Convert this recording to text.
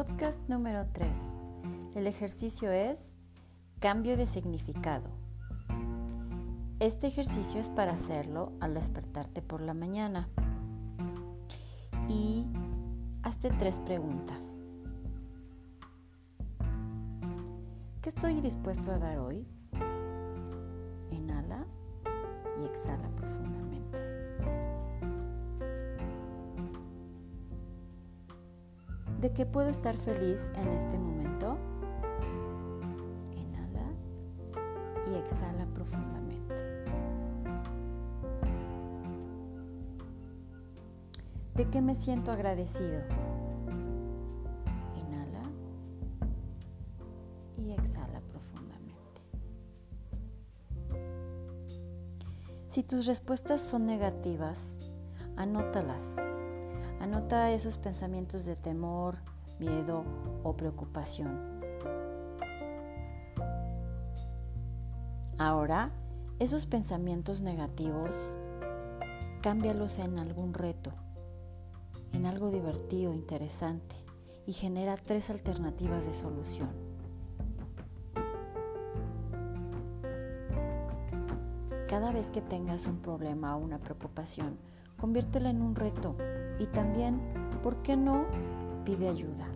Podcast número 3. El ejercicio es cambio de significado. Este ejercicio es para hacerlo al despertarte por la mañana. Y hazte tres preguntas. ¿Qué estoy dispuesto a dar hoy? Inhala y exhala profundamente. ¿De qué puedo estar feliz en este momento? Inhala y exhala profundamente. ¿De qué me siento agradecido? Inhala y exhala profundamente. Si tus respuestas son negativas, anótalas Anota esos pensamientos de temor, miedo o preocupación. Ahora, esos pensamientos negativos, cámbialos en algún reto, en algo divertido, interesante y genera tres alternativas de solución. Cada vez que tengas un problema o una preocupación, conviértela en un reto y también, ¿por qué no? Pide ayuda.